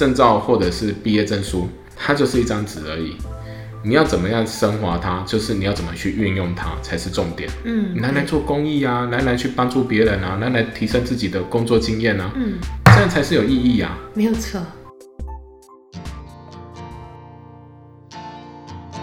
证照或者是毕业证书，它就是一张纸而已。你要怎么样升华它，就是你要怎么去运用它才是重点。嗯，拿来做公益啊，拿来去帮助别人啊，拿来提升自己的工作经验啊，嗯，这样才是有意义啊。没有错。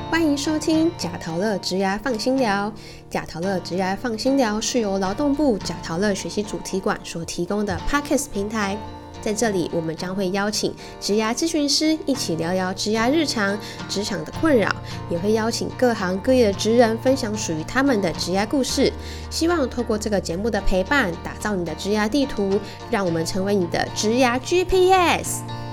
欢迎收听贾陶乐职涯放心聊。贾陶乐职涯放心聊是由劳动部贾陶乐学习主题馆所提供的 Podcast 平台。在这里，我们将会邀请职涯咨询师一起聊聊职涯日常、职场的困扰，也会邀请各行各业的职人分享属于他们的职涯故事。希望透过这个节目的陪伴，打造你的职涯地图，让我们成为你的职涯 GPS。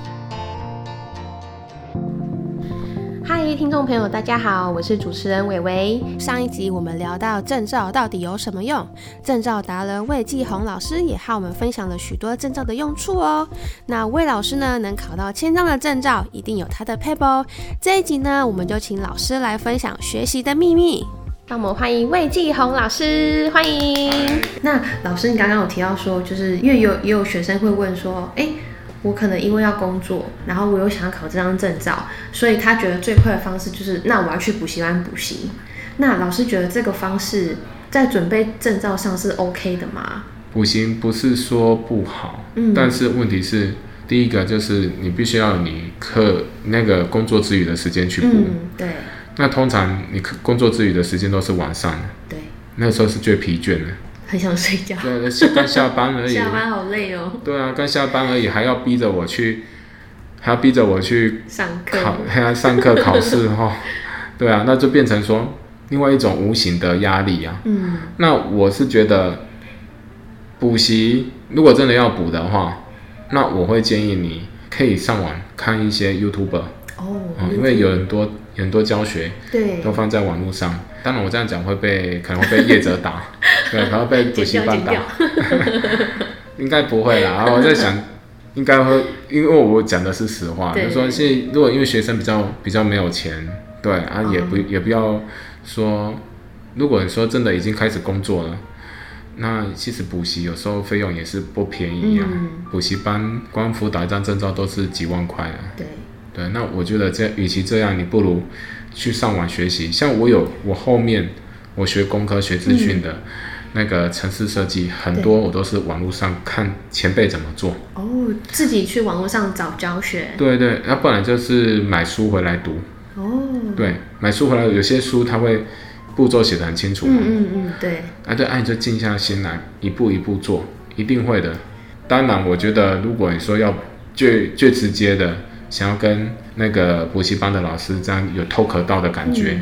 嗨，听众朋友，大家好，我是主持人伟伟。上一集我们聊到证照到底有什么用，证照达人魏继红老师也和我们分享了许多证照的用处哦。那魏老师呢，能考到千张的证照，一定有他的 paper。这一集呢，我们就请老师来分享学习的秘密。让我们欢迎魏继红老师，欢迎。那老师，你刚刚有提到说，就是因为有也有学生会问说，哎。我可能因为要工作，然后我又想要考这张证照，所以他觉得最快的方式就是，那我要去补习班补习。那老师觉得这个方式在准备证照上是 OK 的吗？补习不是说不好，嗯，但是问题是，第一个就是你必须要你课那个工作之余的时间去补，嗯，对。那通常你工作之余的时间都是晚上，对，那时候是最疲倦的。很想睡觉。对，刚下班而已。下班好累哦。对啊，刚下班而已，还要逼着我去，还要逼着我去上课考，还要上课考试 哈。对啊，那就变成说另外一种无形的压力啊。嗯。那我是觉得补习如果真的要补的话，那我会建议你可以上网看一些 YouTube。哦。因为有很多很多教学，对，都放在网络上。当然，我这样讲会被可能会被业者打，对，可能被补习班打，应该不会啦。然后我在想，应该会，因为我讲的是实话，就说是如果因为学生比较比较没有钱，对啊，也不也不要说，如果你说真的已经开始工作了，那其实补习有时候费用也是不便宜啊。补习班光辅导一张证照都是几万块啊。对对，那我觉得这与其这样，你不如。去上网学习，像我有我后面我学工科学资讯的，那个城市设计，很多我都是网络上看前辈怎么做。哦，自己去网络上找教学。对对，要不然就是买书回来读。哦。对，买书回来，有些书它会步骤写的很清楚。嗯嗯嗯，对。啊对，按就静下心来，一步一步做，一定会的。当然，我觉得如果你说要最最直接的。想要跟那个补习班的老师这样有透可到的感觉，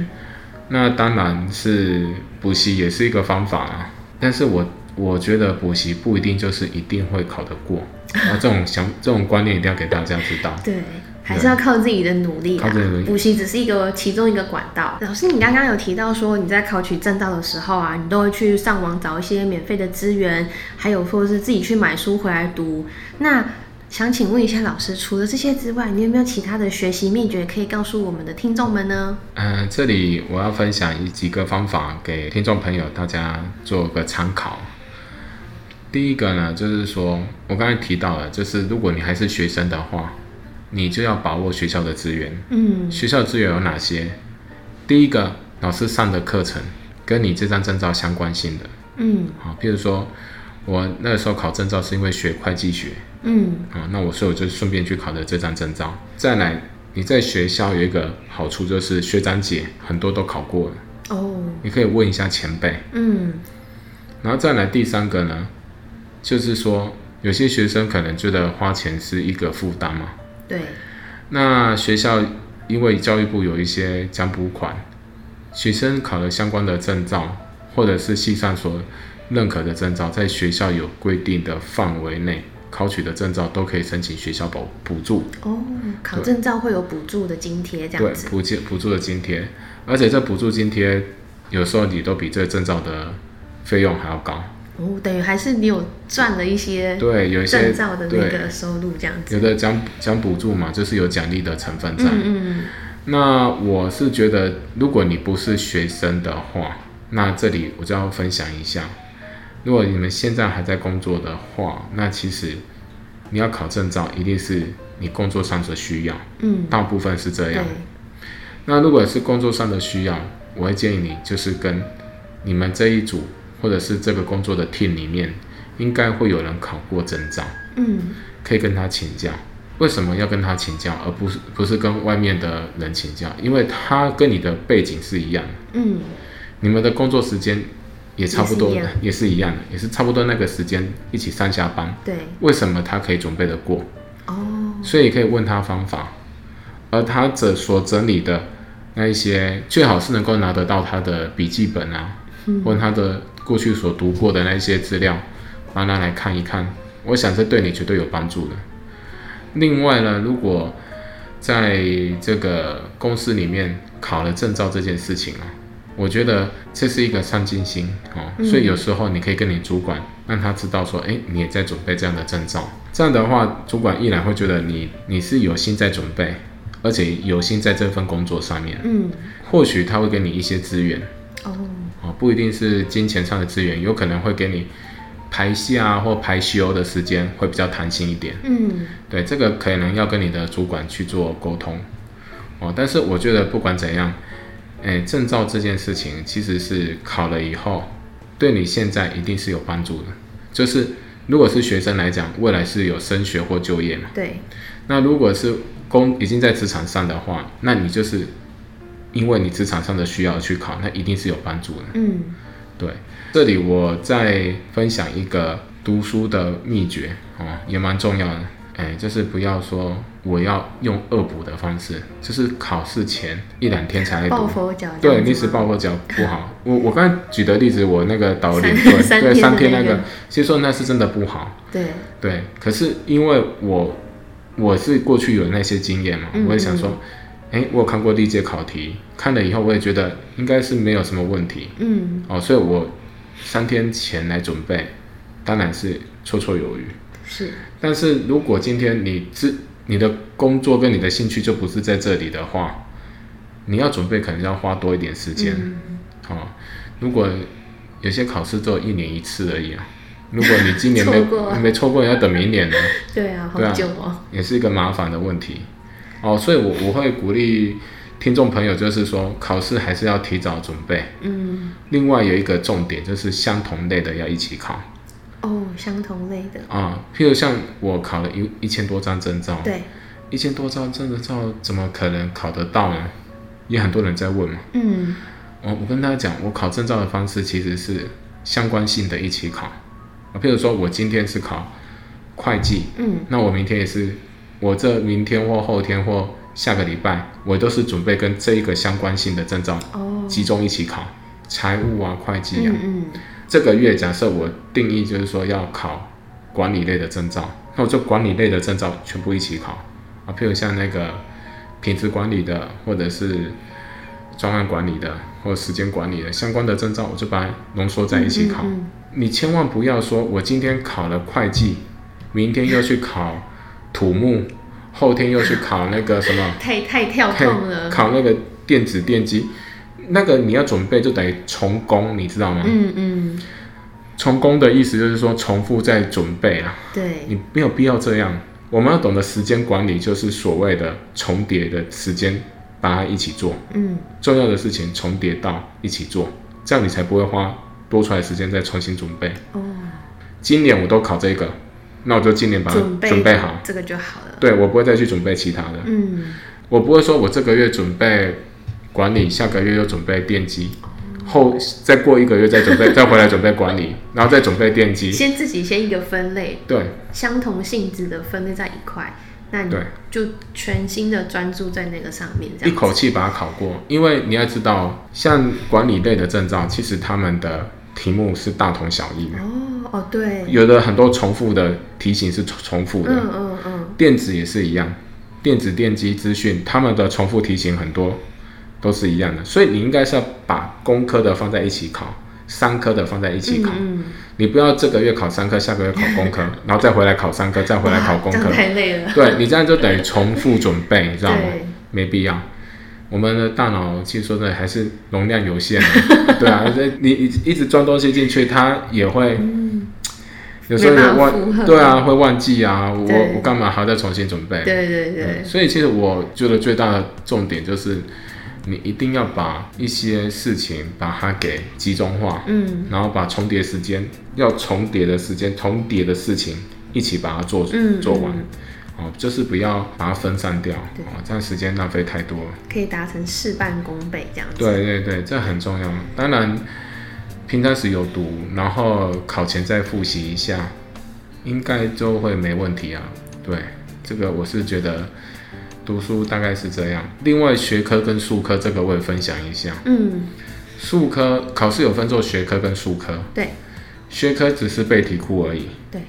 那当然是补习也是一个方法啊。但是我我觉得补习不一定就是一定会考得过，啊，这种想这种观念一定要给大家知道。对，还是要靠自己的努力啊。补习只是一个其中一个管道。老师，你刚刚有提到说你在考取证照的时候啊，你都会去上网找一些免费的资源，还有或者是自己去买书回来读。那想请问一下老师，除了这些之外，你有没有其他的学习秘诀可以告诉我们的听众们呢？嗯，这里我要分享一几个方法给听众朋友，大家做个参考。第一个呢，就是说我刚才提到了，就是如果你还是学生的话，你就要把握学校的资源。嗯，学校资源有哪些？第一个，老师上的课程跟你这张证照相关性的。嗯，好，譬如说我那个时候考证照是因为学会计学。嗯，啊，那我所以我就顺便去考了这张证照。再来，你在学校有一个好处就是学长姐很多都考过了哦，你可以问一下前辈。嗯，然后再来第三个呢，就是说有些学生可能觉得花钱是一个负担嘛。对。那学校因为教育部有一些奖补款，学生考了相关的证照，或者是系上所认可的证照，在学校有规定的范围内。考取的证照都可以申请学校补补助哦，考证照会有补助的津贴这样子。对，补贴补助的津贴，而且这补助津贴有时候你都比这证照的费用还要高哦，等于还是你有赚了一些对，有一些证照的那个收入这样子。有的奖奖补助嘛，就是有奖励的成分在。嗯嗯。那我是觉得，如果你不是学生的话，那这里我就要分享一下。如果你们现在还在工作的话，那其实你要考证照，一定是你工作上的需要，嗯，大部分是这样。，那如果是工作上的需要，我会建议你就是跟你们这一组或者是这个工作的 team 里面，应该会有人考过证照，嗯，可以跟他请教。为什么要跟他请教，而不是不是跟外面的人请教？因为他跟你的背景是一样的，嗯，你们的工作时间也差不多也是一样，也是一样的，也是差不多那个时间一起上下班。对，为什么他可以准备得过？哦，所以可以问他方法，而他这所整理的那一些，最好是能够拿得到他的笔记本啊，或他的过去所读过的那一些资料，拿他来看一看，我想这对你绝对有帮助的。另外呢，如果在这个公司里面考了证照这件事情啊，我觉得这是一个上进心哦，所以有时候你可以跟你主管让他知道说，哎，你也在准备这样的证照。这样的话，主管依然会觉得你你是有心在准备，而且有心在这份工作上面。嗯，或许他会给你一些资源哦，哦，不一定是金钱上的资源，有可能会给你排假或排休的时间会比较弹性一点。嗯，对，这个可能要跟你的主管去做沟通哦。但是我觉得不管怎样，哎，证照这件事情其实是考了以后，对你现在一定是有帮助的。就是如果是学生来讲，未来是有升学或就业嘛。对，那如果是工已经在职场上的话，那你就是因为你职场上的需要去考，那一定是有帮助的。嗯，对，这里我再分享一个读书的秘诀哦，也蛮重要的。哎，就是不要说我要用恶补的方式，就是考试前一两天才来抱读。佛脚，对，历史抱佛脚不好。我我刚才举的例子，我那个导领三队，对三天那个其实说那是真的不好。对，对，可是因为我我是过去有那些经验嘛，嗯我也想说，哎，我有看过历届考题，看了以后我也觉得应该是没有什么问题嗯，哦，所以我三天前来准备，当然是绰绰有余。是，但是如果今天你自你的工作跟你的兴趣就不是在这里的话，你要准备可能要花多一点时间。嗯，哦，如果有些考试只有一年一次而已啊，如果你今年没 错没错过，要等明年呢。对啊，好对啊久哦，也是一个麻烦的问题。哦，所以我我会鼓励听众朋友，就是说考试还是要提早准备。嗯，另外有一个重点就是相同类的要一起考哦，相同类的，啊，譬如像我考了一一千多张证照，对，一千多张证照怎么可能考得到呢？也很多人在问嘛。嗯，我我跟大家讲，我考证照的方式其实是相关性的一起考。啊，譬如说我今天是考会计，嗯，那我明天也是，我这明天或后天或下个礼拜，我都是准备跟这一个相关性的证照哦，集中一起考，财务啊、会计啊。嗯这个月假设我定义就是说要考管理类的证照，那我就管理类的证照全部一起考啊，譬如像那个品质管理的，或者是专案管理的，或者时间管理的相关的证照，我就把它浓缩在一起考。嗯你千万不要说，我今天考了会计，明天又去考土木，后天又去考那个什么嗯，，太太跳痛了，考那个电子电机，那个你要准备就等于重工，你知道吗？嗯嗯，重工的意思就是说重复在准备啊，对，你没有必要这样。我们要懂得时间管理，就是所谓的重叠的时间，把它一起做。嗯，重要的事情重叠到一起做，这样你才不会花多出来时间再重新准备。哦，今年我都考这个，那我就今年把它准备准备好。这个就好了，对我不会再去准备其他的，嗯，我不会说我这个月准备管理，下个月又准备电机，后再过一个月再准备，再回来准备管理，然后再准备电机。先自己先一个分类，对相同性质的分类在一块，那你对，就全心的专注在那个上面，这样一口气把它考过。因为你要知道，像管理类的证照，其实他们的题目是大同小异的，哦哦对，有的很多重复的题型是重重复的。嗯嗯嗯，电子也是一样，电子电机资讯，他们的重复题型很多都是一样的，所以你应该是要把工科的放在一起考，三科的放在一起考，嗯你不要这个月考三科，下个月考工科，然后再回来考三科，再回来考工科。太累了，对你这样就等于重复准备，你知道吗？没必要。我们的大脑其实说的还是容量有限的，对啊，这你一一直装东西进去，它也会，嗯，有时候没办法会负荷。忘，对啊，会忘记啊，我我干嘛还要再重新准备？对对对。嗯，所以其实我觉得最大的重点就是，你一定要把一些事情把它给集中化，嗯然后把重叠时间要重叠的时间、重叠的事情一起把它做、嗯做完嗯。哦，就是不要把它分散掉，对哦，这样时间浪费太多了。可以达成事半功倍这样子。对对对，这很重要。当然，平常时有读，然后考前再复习一下，应该就会没问题啊。对，这个我是觉得读书大概是这样。另外，学科跟术科这个我也分享一下。嗯，术科考试有分做学科跟术科，对学科只是背题库而已。对，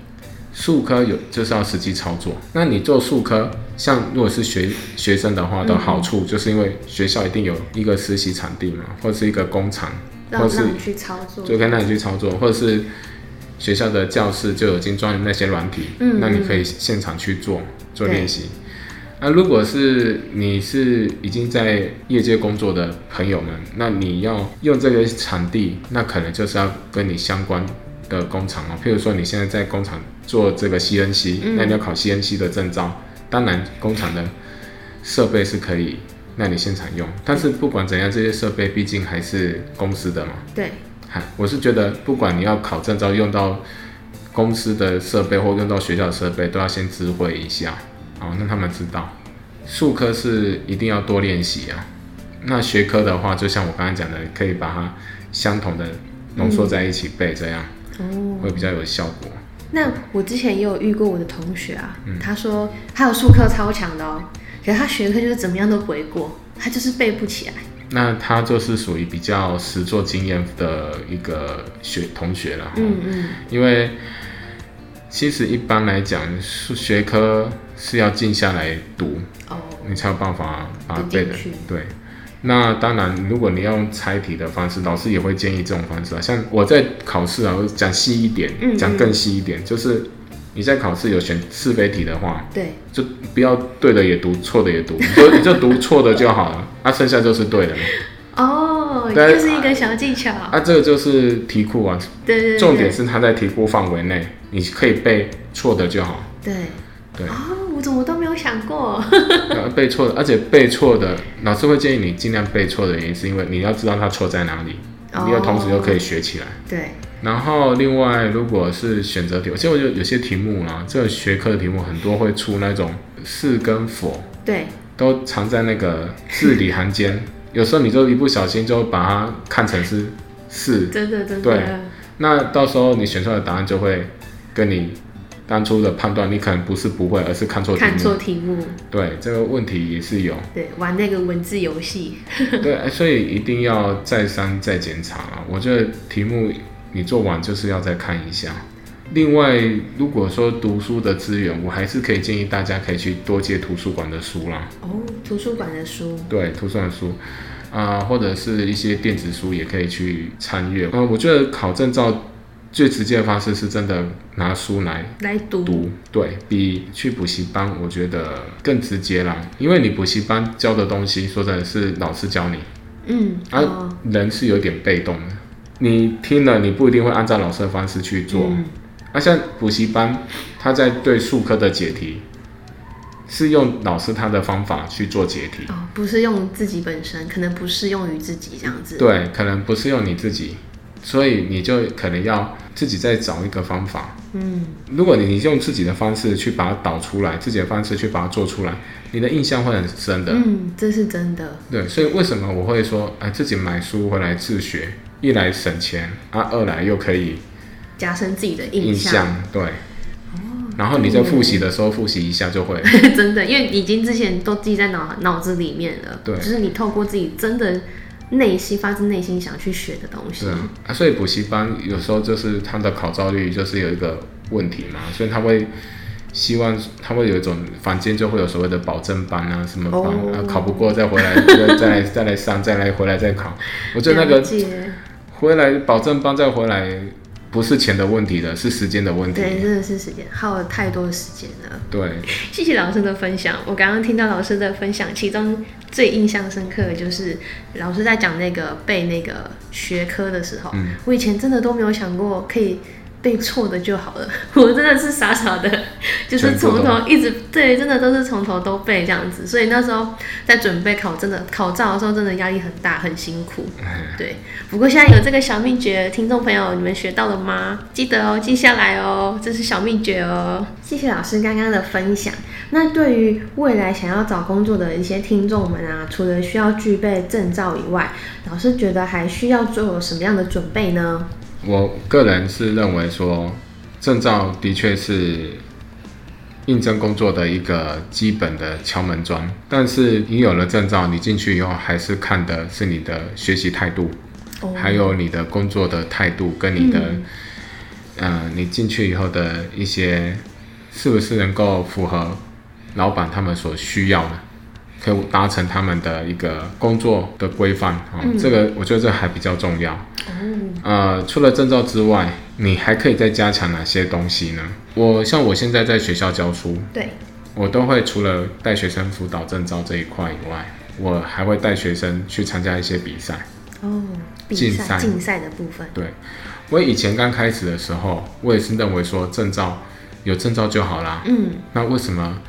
术科有就是要实际操作。那你做术科，像如果是学学生的话的好处，就是因为学校一定有一个实习场地嘛，或是一个工厂，或是让让你去操作。就可以让你去操作，或者是学校的教室就有精装的那些软体，嗯那你可以现场去做做练习。那如果是你是已经在业界工作的朋友们，那你要用这个场地，那可能就是要跟你相关的工厂哦，譬如说你现在在工厂做这个 CNC，、嗯。那你要考 CNC 的证照，当然工厂的设备是可以那你现场用，但是不管怎样，这些设备毕竟还是公司的嘛。对，嗨，我是觉得不管你要考证照用到公司的设备或用到学校的设备，都要先知会一下，哦，那他们知道。术科是一定要多练习啊。那学科的话，就像我刚才讲的，可以把它相同的浓缩在一起背，这样哦。会比较有效果。那我之前也有遇过我的同学啊，嗯他说他有数科超强的哦，可是他学科就是怎么样都不会过，他就是背不起来。那他就是属于比较实作经验的一个学同学了，嗯嗯，因为其实一般来讲，数学科是要静下来读，哦，你才有办法把它背的。对，那当然，如果你要用猜题的方式，老师也会建议这种方式啊。像我在考试啊，我讲细一点嗯，讲更细一点，就是你在考试有选是非题的话，对，就不要对的也读，错的也读，你就 你就读错的就好了，啊，剩下就是对的嘛。哦，对又是一个小技巧。啊，这个就是题库啊，对对对，重点是它在题库范围内，你可以背错的就好。对。对哦，我怎么都没有想过。背错的，而且背错的，老师会建议你尽量背错的原因，是因为你要知道它错在哪里，哦你要同时又可以学起来。对，然后另外，如果是选择题，其实我觉得有些题目啊，这个学科的题目很多会出那种是跟否，对，都藏在那个字里行间，有时候你就一不小心就把它看成是是，真的真的对。那到时候你选出来的答案就会跟你当初的判断，你可能不是不会，而是看错题看错目。题目，对，这个问题也是有。对，玩那个文字游戏。对，哎所以一定要再三再检查啊！我觉得题目你做完就是要再看一下。另外，如果说读书的资源，我还是可以建议大家可以去多借图书馆的书啦。哦，图书馆的书。对，图书馆的书啊、或者是一些电子书也可以去参阅。嗯、我觉得考证照最直接的方式是真的拿书来来读。读，对比去补习班，我觉得更直接啦。因为你补习班教的东西，说真的是老师教你。嗯，啊哦，人是有点被动的，你听了你不一定会按照老师的方式去做。嗯那、像补习班，他在对数科的解题，是用老师他的方法去做解题，哦，不是用自己本身，可能不适用于自己这样子。，对，可能不适用你自己，所以你就可能要自己再找一个方法。嗯，如果你用自己的方式去把它导出来，自己的方式去把它做出来，你的印象会很深的。嗯，这是真的。对，所以为什么我会说，哎，自己买书回来自学，一来省钱，啊，二来又可以加深自己的印印象，对。然后你在复习的时候复习一下就会，真的，因为已经之前都记在脑脑子里面了。对就是你透过自己真的内心发自内心想去学的东西对。啊，啊所以补习班有时候就是他的考照率就是有一个问题嘛，所以他会希望他会有一种房间就会有所谓的保证班啊，什么班、哦啊，考不过再回来再再来再来上，再来回来再考。我觉得那个回来保证班再回来不是钱的问题的，是时间的问题。对，真的是时间耗了太多时间了。对，谢谢老师的分享。我刚刚听到老师的分享，其中最印象深刻的就是老师在讲那个背那个学科的时候，嗯我以前真的都没有想过可以背错的就好了。我真的是傻傻的，就是从头一直对，真的都是从头都背这样子。所以那时候在准备考真的考照的时候，真的压力很大，很辛苦。对，不过现在有这个小秘诀，听众朋友你们学到了吗？记得哦，记下来哦，这是小秘诀哦。谢谢老师刚刚的分享。那对于未来想要找工作的一些听众们啊，除了需要具备证照以外，老师觉得还需要做什么样的准备呢？我个人是认为说，证照的确是应征工作的一个基本的敲门砖。但是你有了证照，你进去以后还是看的是你的学习态度，还有你的工作的态度，跟你的，嗯，你进去以后的一些是不是能够符合老板他们所需要的。可以达成他们的一个工作的规范啊，这个我觉得这还比较重要。呃，除了证照之外，你还可以再加强哪些东西呢？我像我现在在学校教书，对，我都会除了带学生辅导证照这一块以外，我还会带学生去参加一些比赛。哦，竞赛竞赛的部分。对，我以前刚开始的时候，我也是认为说证照有证照就好啦。嗯，那为什么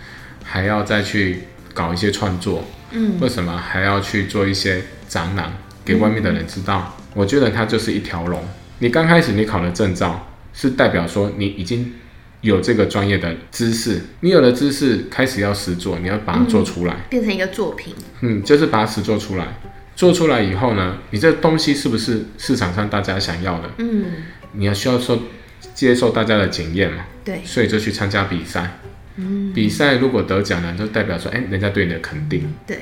还要再去？搞一些创作，嗯，为什么还要去做一些展览给外面的人知道？我觉得它就是一条龙。你刚开始你考了证照，是代表说你已经有这个专业的知识，你有了知识，开始要实做，你要把它做出来，变成一个作品。嗯，就是把它实做出来。做出来以后呢，你这东西是不是市场上大家想要的？嗯，你要需要说接受大家的检验嘛？对，所以就去参加比赛。比赛如果得奖呢，就代表说，哎，人家对你的肯定。对。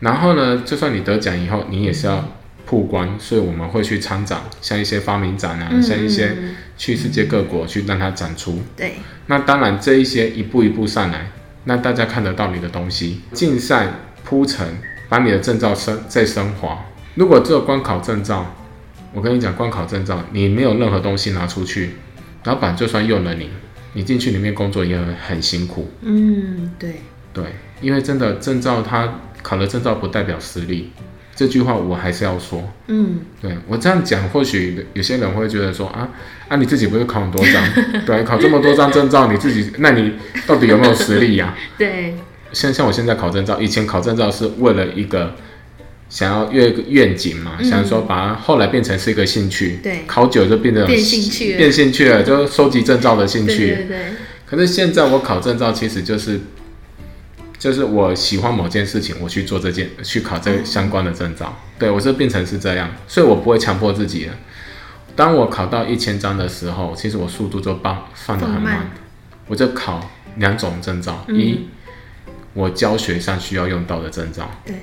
然后呢，就算你得奖以后，你也是要曝光，所以我们会去参展，像一些发明展啊，像一些去世界各国去让它展出。对。那当然，这一些一步一步上来，那大家看得到你的东西。竞赛铺陈，把你的证照升再升华。如果只有光考证照，我跟你讲，光考证照，你没有任何东西拿出去，老板就算用了你。你进去里面工作也很辛苦。嗯，对对，因为真的证照，他考了证照不代表实力，这句话我还是要说。嗯，对我这样讲，或许有些人会觉得说啊啊，你自己不是考很多张，对，考这么多张证照，你自己，那你到底有没有实力呀？对，像像我现在考证照，以前考证照是为了一个。想要越愿景嘛，想说把它后来变成是一个兴趣，对，考久就变成变兴趣，变兴趣了，就收集证照的兴趣。对对。可是现在我考证照，其实就是，就是我喜欢某件事情，我去做这件，去考这相关的证照。对我是变成是这样，所以我不会强迫自己了。当我考到一千张的时候，其实我速度就放放的很慢，我就考两种证照，一我教学上需要用到的证照，对。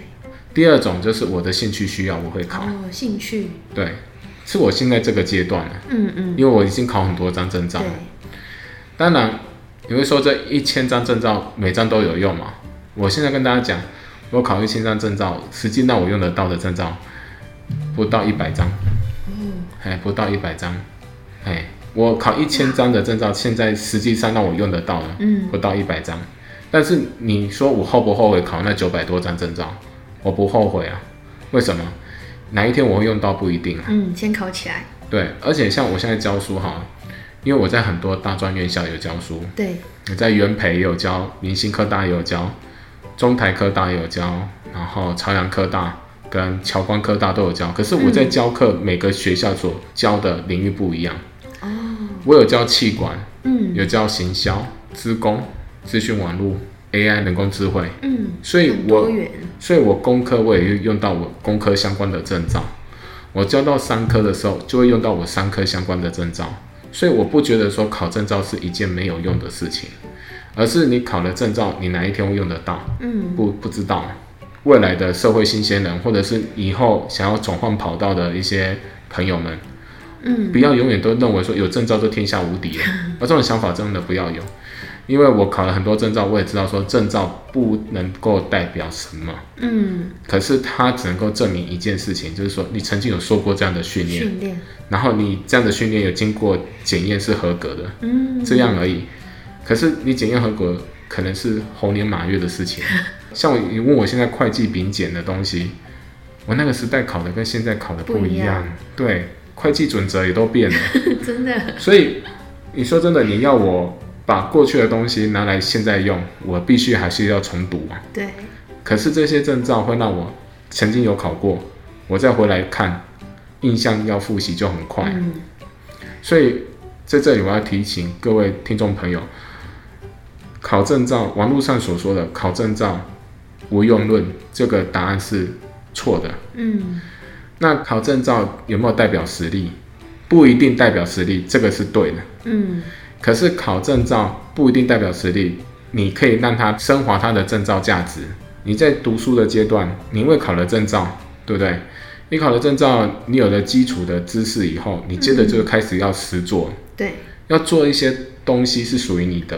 第二种就是我的兴趣需要，我会考。哦，兴趣。对，是我现在这个阶段了。嗯嗯。因为我已经考很多张证照了。当然，你会说这一千张证照每张都有用吗？我现在跟大家讲，我考一千张证照，实际让我用得到的证照不到一百张。嗯。哎，不到一百张。哎，我考一千张的证照，现在实际上让我用得到的，嗯，不到一百张。但是你说我后不后悔考那九百多张证照？我不后悔啊，为什么？哪一天我会用到不一定啊。嗯，先考起来。对，而且像我现在教书哈，因为我在很多大专院校有教书。对。我在元培也有教，明星科大也有教，中台科大也有教，然后朝阳科大跟侨光科大都有教。可是我在教课，每个学校所教的领域不一样。哦。我有教气管，嗯，有教行销、资工、资讯网络。AI 人工智慧，嗯，所以我，所以我工科我也用到我工科相关的证照，我教到商科的时候就会用到我商科相关的证照，所以我不觉得说考证照是一件没有用的事情，而是你考了证照，你哪一天会用得到？嗯，不不知道，未来的社会新鲜人，或者是以后想要转换跑道的一些朋友们，嗯，不要永远都认为说有证照就天下无敌了，而这种想法真的不要有。因为我考了很多证照，我也知道说证照不能够代表什么，嗯，可是它只能够证明一件事情，就是说你曾经有受过这样的训练，训练，然后你这样的训练有经过检验是合格的，嗯，这样而已。可是你检验合格可能是猴年马月的事情，像我你问我现在会计丙检的东西，我那个时代考的跟现在考的不一样，对，会计准则也都变了，真的。所以你说真的，你要我把过去的东西拿来现在用，我必须还是要重读啊。对，可是这些证照会让我曾经有考过，我再回来看，印象要复习就很快。嗯，所以在这里我要提醒各位听众朋友，考证照，网络上所说的考证照无用论，这个答案是错的。嗯，那考证照有没有代表实力？不一定代表实力，这个是对的。嗯，可是考证照不一定代表实力，你可以让它升华它的证照价值。你在读书的阶段，你因为考了证照，对不对？你考了证照，你有了基础的知识以后，你接着就开始要实做，对，要做一些东西是属于你的，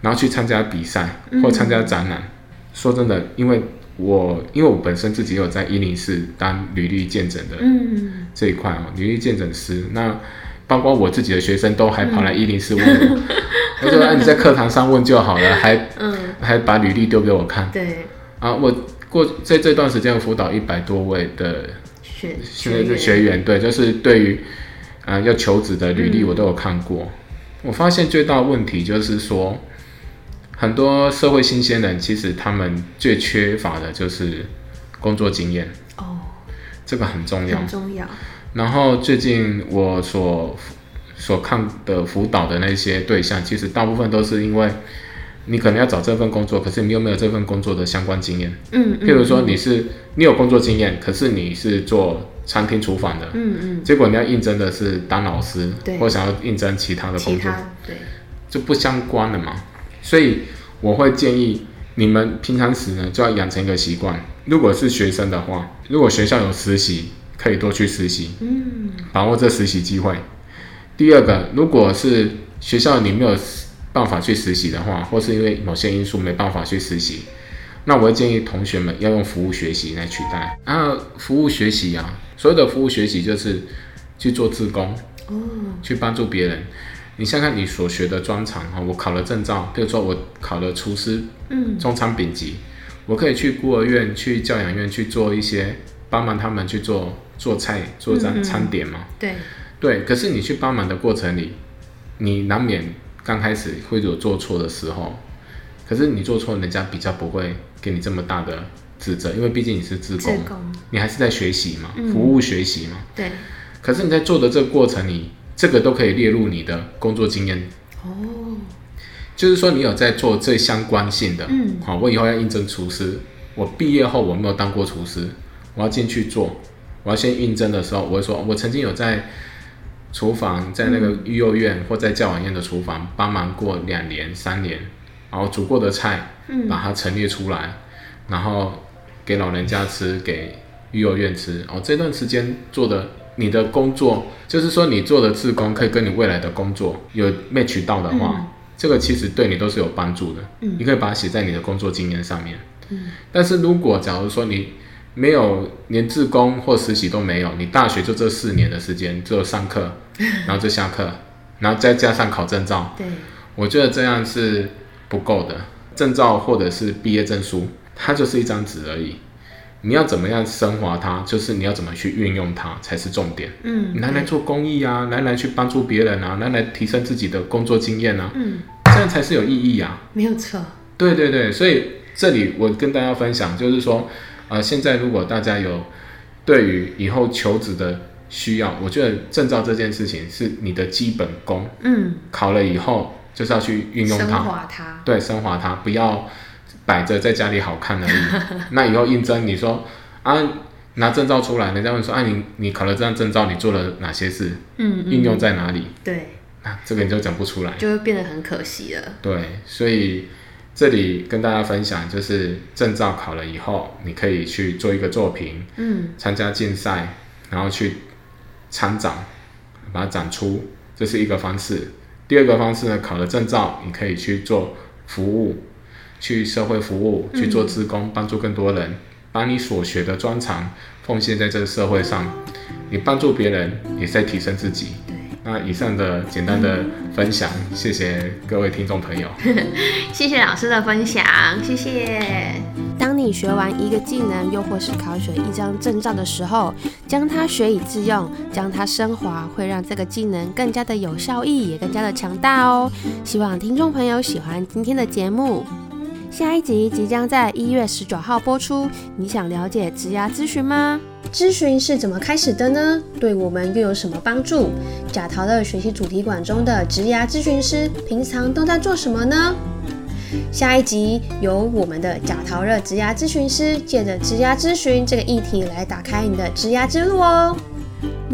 然后去参加比赛或参加展览。说真的，因为我因为我本身自己有在一零四当履历见证的嗯，这一块哦，履历见证师，那包括我自己的学生都还跑来一零四问我，我说哎你在课堂上问就好了，还嗯，还把履历丢给我看对，啊！我过在这段时间辅导一百多位的学学员，对，就是对于啊、呃要求职的履历我都有看过。我发现最大的问题就是说，很多社会新鲜人其实他们最缺乏的就是工作经验，哦，这个很重要很。重要。然后最近我所所看的辅导的那些对象，其实大部分都是因为你可能要找这份工作，可是你又没有这份工作的相关经验。嗯，譬如说你是你有工作经验，可是你是做餐厅厨房的，嗯嗯，结果你要应征的是当老师对，或想要应征其他的工作，对，就不相关的嘛。所以我会建议你们平常时呢就要养成一个习惯。如果是学生的话，如果学校有实习，可以多去实习，嗯，把握这实习机会。第二个，如果是学校你没有办法去实习的话，或是因为某些因素没办法去实习，那我会建议同学们要用服务学习来取代。啊，服务学习啊，所有的服务学习就是去做志工，哦，去帮助别人。你想想你所学的专长哈，我考了证照，比如说我考了厨师嗯，中餐丙级，我可以去孤儿院、去教养院去做一些帮忙他们去做做菜、做餐餐点嘛。对，对，可是你去帮忙的过程里，你难免刚开始会有做错的时候，可是你做错，人家比较不会给你这么大的指责，因为毕竟你是自自工，工，你还是在学习嘛，嗯。服务学习嘛。对，可是你在做的这个过程里，这个都可以列入你的工作经验，哦，就是说你有在做这相关性的。嗯，好，我以后要应征厨师，我毕业后我没有当过厨师，我要进去做，我要先应征的时候，我会说，我曾经有在厨房，在那个育幼院或在教养院的厨房帮忙过两年、三年，然后煮过的菜，嗯把它陈列出来，然后给老人家吃，给育幼院吃。哦，这段时间做的你的工作，就是说你做的志工可以跟你未来的工作有 match 到的话，这个其实对你都是有帮助的。嗯你可以把它写在你的工作经验上面。嗯但是如果假如说你没有连自工或实习都没有，你大学就这四年的时间，只有上课，然后就下课，然后再加上考证照，对，我觉得这样是不够的。证照或者是毕业证书，它就是一张纸而已。你要怎么样升华它，就是你要怎么去运用它才是重点。嗯，你拿来做公益啊，拿来去帮助别人啊，拿来提升自己的工作经验啊，嗯，这样才是有意义啊。没有错，对对对，所以这里我跟大家分享，就是说，呃，现在如果大家有对于以后求职的需要，我觉得证照这件事情是你的基本功，嗯，考了以后就是要去运用升它，华它，对，升华它，不要摆着在家里好看而已。那以后应征，你说啊，拿证照出来，人家问说，啊，你你考了这张证照，你做了哪些事，嗯，应用在哪里？对，那这个你就讲不出来。就会变得很可惜了。对，所以这里跟大家分享，就是证照考了以后，你可以去做一个作品，嗯，参加竞赛，然后去参展，把它展出，这是一个方式。第二个方式呢，考了证照，你可以去做服务，去社会服务，去做职工，帮助更多人，把你所学的专长奉献在这个社会上，你帮助别人，也在提升自己。对，那以上的简单的分享，谢谢各位听众朋友。谢谢老师的分享，谢谢。当你学完一个技能，又或是考取一张证照的时候，将它学以致用，将它升华，会让这个技能更加的有效益，也更加的强大哦。希望听众朋友喜欢今天的节目。下一集即将在一月十九号播出，你想了解职涯咨询吗？咨询是怎么开始的呢？对我们又有什么帮助？贾桃乐学习主题馆中的职涯咨询师平常都在做什么呢？下一集由我们的贾桃乐职涯咨询师借着职涯咨询这个议题来打开你的职涯之路哦。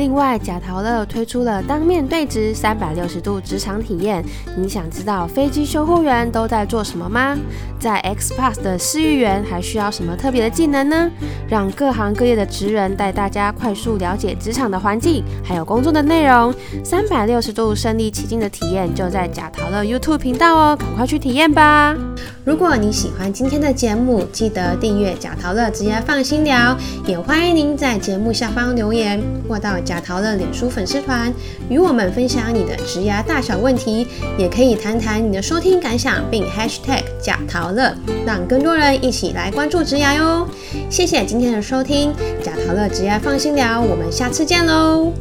另外，贾陶乐推出了当面对职三百六十度职场体验。你想知道飞机修护员都在做什么吗？在 X Pass 的试育员还需要什么特别的技能呢？让各行各业的职人带大家快速了解职场的环境，还有工作的内容。三百六十度身临其境的体验就在贾陶乐 YouTube 频道哦，赶快去体验吧！如果你喜欢今天的节目，记得订阅贾陶乐职业放心聊，也欢迎您在节目下方留言或到。贾桃乐脸书粉丝团，与我们分享你的职牙大小问题，也可以谈谈你的收听感想，并 #hashtag 贾桃乐，让更多人一起来关注职牙哟。谢谢今天的收听，贾桃乐职牙放心聊，我们下次见喽。